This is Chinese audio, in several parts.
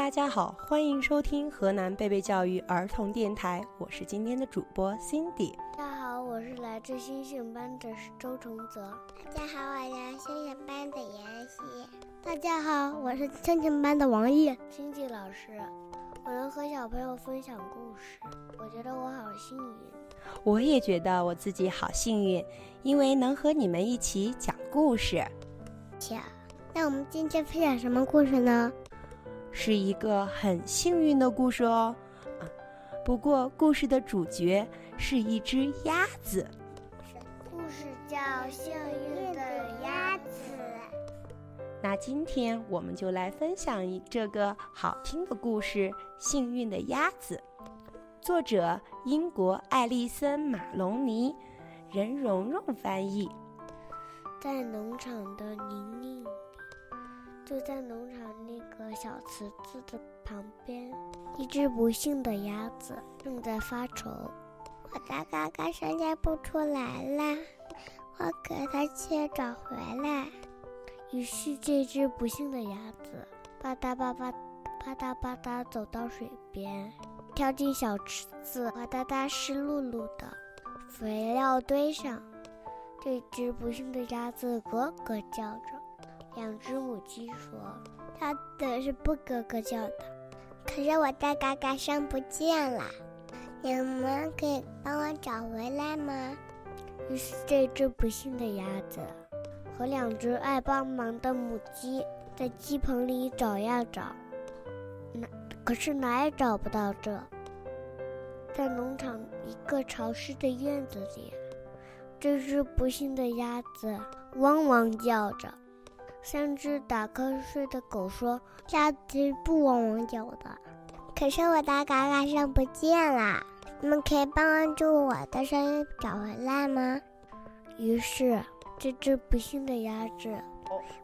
大家好，欢迎收听河南贝贝教育儿童电台，我是今天的主播 Cindy。大家好，我是来自星星班的周崇泽。大家好，我是星星班的妍希。大家好，我是星星班的王毅。星际老师，我能和小朋友分享故事，我觉得我好幸运。我也觉得我自己好幸运，因为能和你们一起讲故事。切，那我们今天分享什么故事呢？是一个很幸运的故事哦，啊，不过故事的主角是一只鸭子。故事叫《幸运的鸭子》。那今天我们就来分享一这个好听的故事《幸运的鸭子》，作者英国艾丽森·马龙尼，任蓉蓉翻译。在农场的泥泞里。就在农场那个小池子的旁边，一只不幸的鸭子正在发愁。我的哥哥生不出来了，我给它去找回来。于是，这只不幸的鸭子吧嗒吧嗒、吧嗒吧嗒走到水边，跳进小池子，哗嗒嗒湿漉漉的肥料堆上。这只不幸的鸭子咯咯叫着。两只母鸡说：“它的是不咯咯叫的，可是我的嘎嘎声不见了，你们可以帮我找回来吗？”于是，这只不幸的鸭子和两只爱帮忙的母鸡在鸡棚里找呀找，哪可是哪也找不到。这在农场一个潮湿的院子里，这只不幸的鸭子汪汪叫着。三只打瞌睡的狗说：“鸭子不汪汪叫的，可是我的嘎嘎声不见了，你们可以帮助我的声音找回来吗？”于是，这只不幸的鸭子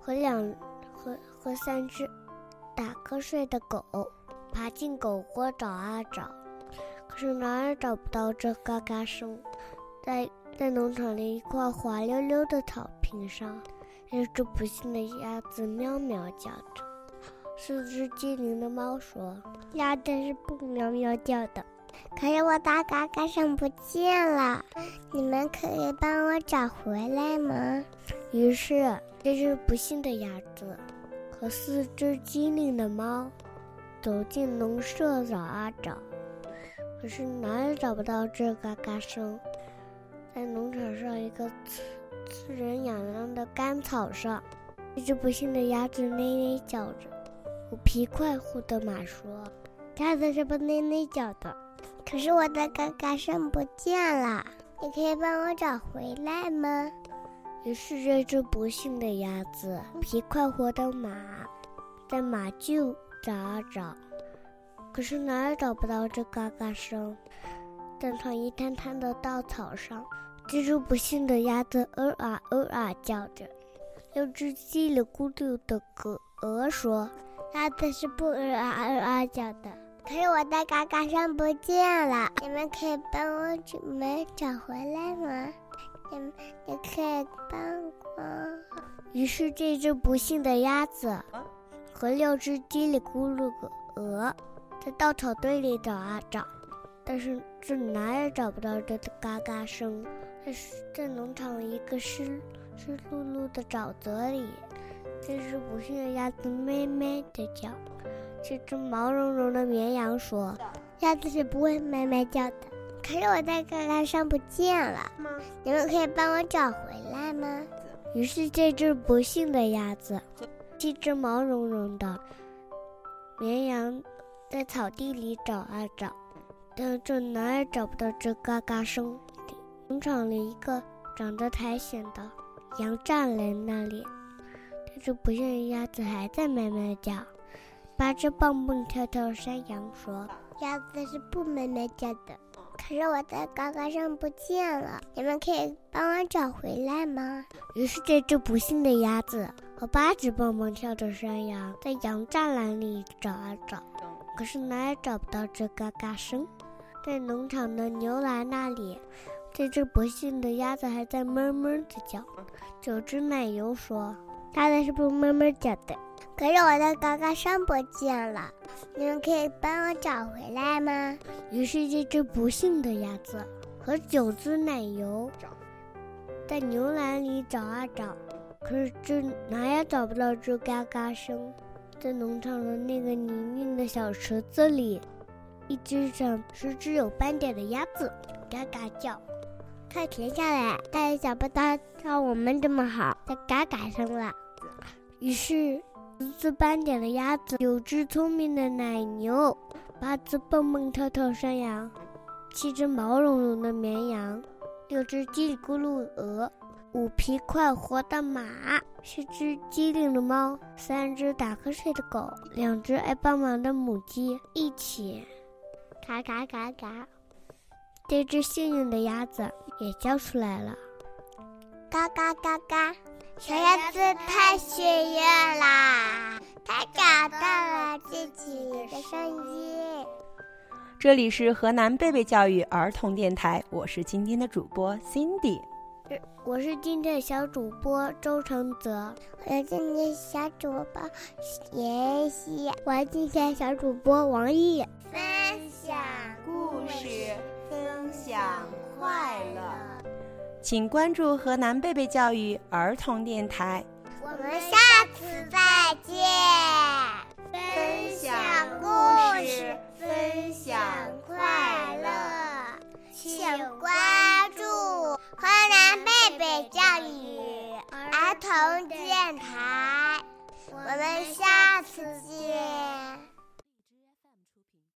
和两和和三只打瞌睡的狗爬进狗窝找啊找，可是哪儿也找不到这嘎嘎声。在在农场的一块滑溜溜的草坪上。一只不幸的鸭子喵喵叫着，四只机灵的猫说：“鸭子是不喵喵叫的。”可是我的嘎嘎声不见了，你们可以帮我找回来吗？于是，这只不幸的鸭子和四只机灵的猫走进农舍找啊找，可是哪也找不到这嘎嘎声。在农场上，一个刺。人痒痒的干草上，一只不幸的鸭子内内叫着。虎皮快活的马说：“鸭子是不内内叫的，可是我的嘎嘎声不见了，你可以帮我找回来吗？”于是，这只不幸的鸭子皮快活的马在马厩找啊找，可是哪也找不到这嘎嘎声。在躺一滩滩的稻草上。这只不幸的鸭子哦啊哦啊叫着，六只叽里咕噜的鹅鹅说：“鸭子是不哦啊哦啊叫的，可是我的嘎嘎声不见了，你们可以帮我准备找回来吗？你们也可以帮我。”于是，这只不幸的鸭子和六只叽里咕噜的鹅在稻草堆里找啊找，但是这哪也找不到这嘎嘎声。在在农场一个湿湿漉漉的沼泽里，这只不幸的鸭子咩咩的叫。这只毛茸茸的绵羊说：“鸭子是不会咩咩叫的。”可是我在嘎嘎上不见了，你们可以帮我找回来吗？于是这只不幸的鸭子，这只毛茸茸的绵羊，在草地里找啊找，但这哪也找不到这嘎嘎声。农场里一个长得苔藓的羊栅栏那里，这只不幸的鸭子还在咩咩叫。八只蹦蹦跳跳山羊说：“鸭子是不咩咩叫的，可是我的嘎嘎声不见了，你们可以帮我找回来吗？”于是这只不幸的鸭子和八只蹦蹦跳的山羊在羊栅栏里找啊找，可是哪也找不到这嘎嘎声。在农场的牛栏那里。这只不幸的鸭子还在哞哞的叫。九只奶油说：“鸭子是不是哞哞叫的？可是我的嘎嘎声不见了，你们可以帮我找回来吗？于是这只不幸的鸭子和九只奶油在牛栏里找啊找，可是这哪也找不到这嘎嘎声。在农场的那个泥泞的小池子里，一只长十只有斑点的鸭子嘎嘎叫。快停下来！大家想不到像我们这么好，在嘎嘎声了。于是，十只斑点的鸭子，九只聪明的奶牛，八只蹦蹦跳跳山羊，七只毛茸茸的绵羊，六只叽里咕噜鹅，五匹快活的马，十只机灵的猫，三只打瞌睡的狗，两只爱帮忙的母鸡，一起嘎嘎嘎嘎。这只幸运的鸭子也叫出来了，嘎嘎嘎嘎！小鸭子太幸运啦，它找到了自己的声音。这里是河南贝贝教育儿童电台，我是今天的主播 Cindy，我是今天的小主播周承泽，我是今天小主播妍希，我是今天小主播王毅，快乐，请关注河南贝贝教育儿童电台。我们下次再见。分享故事，分享快乐，请关注河南贝贝教育儿童电台。我们下次见。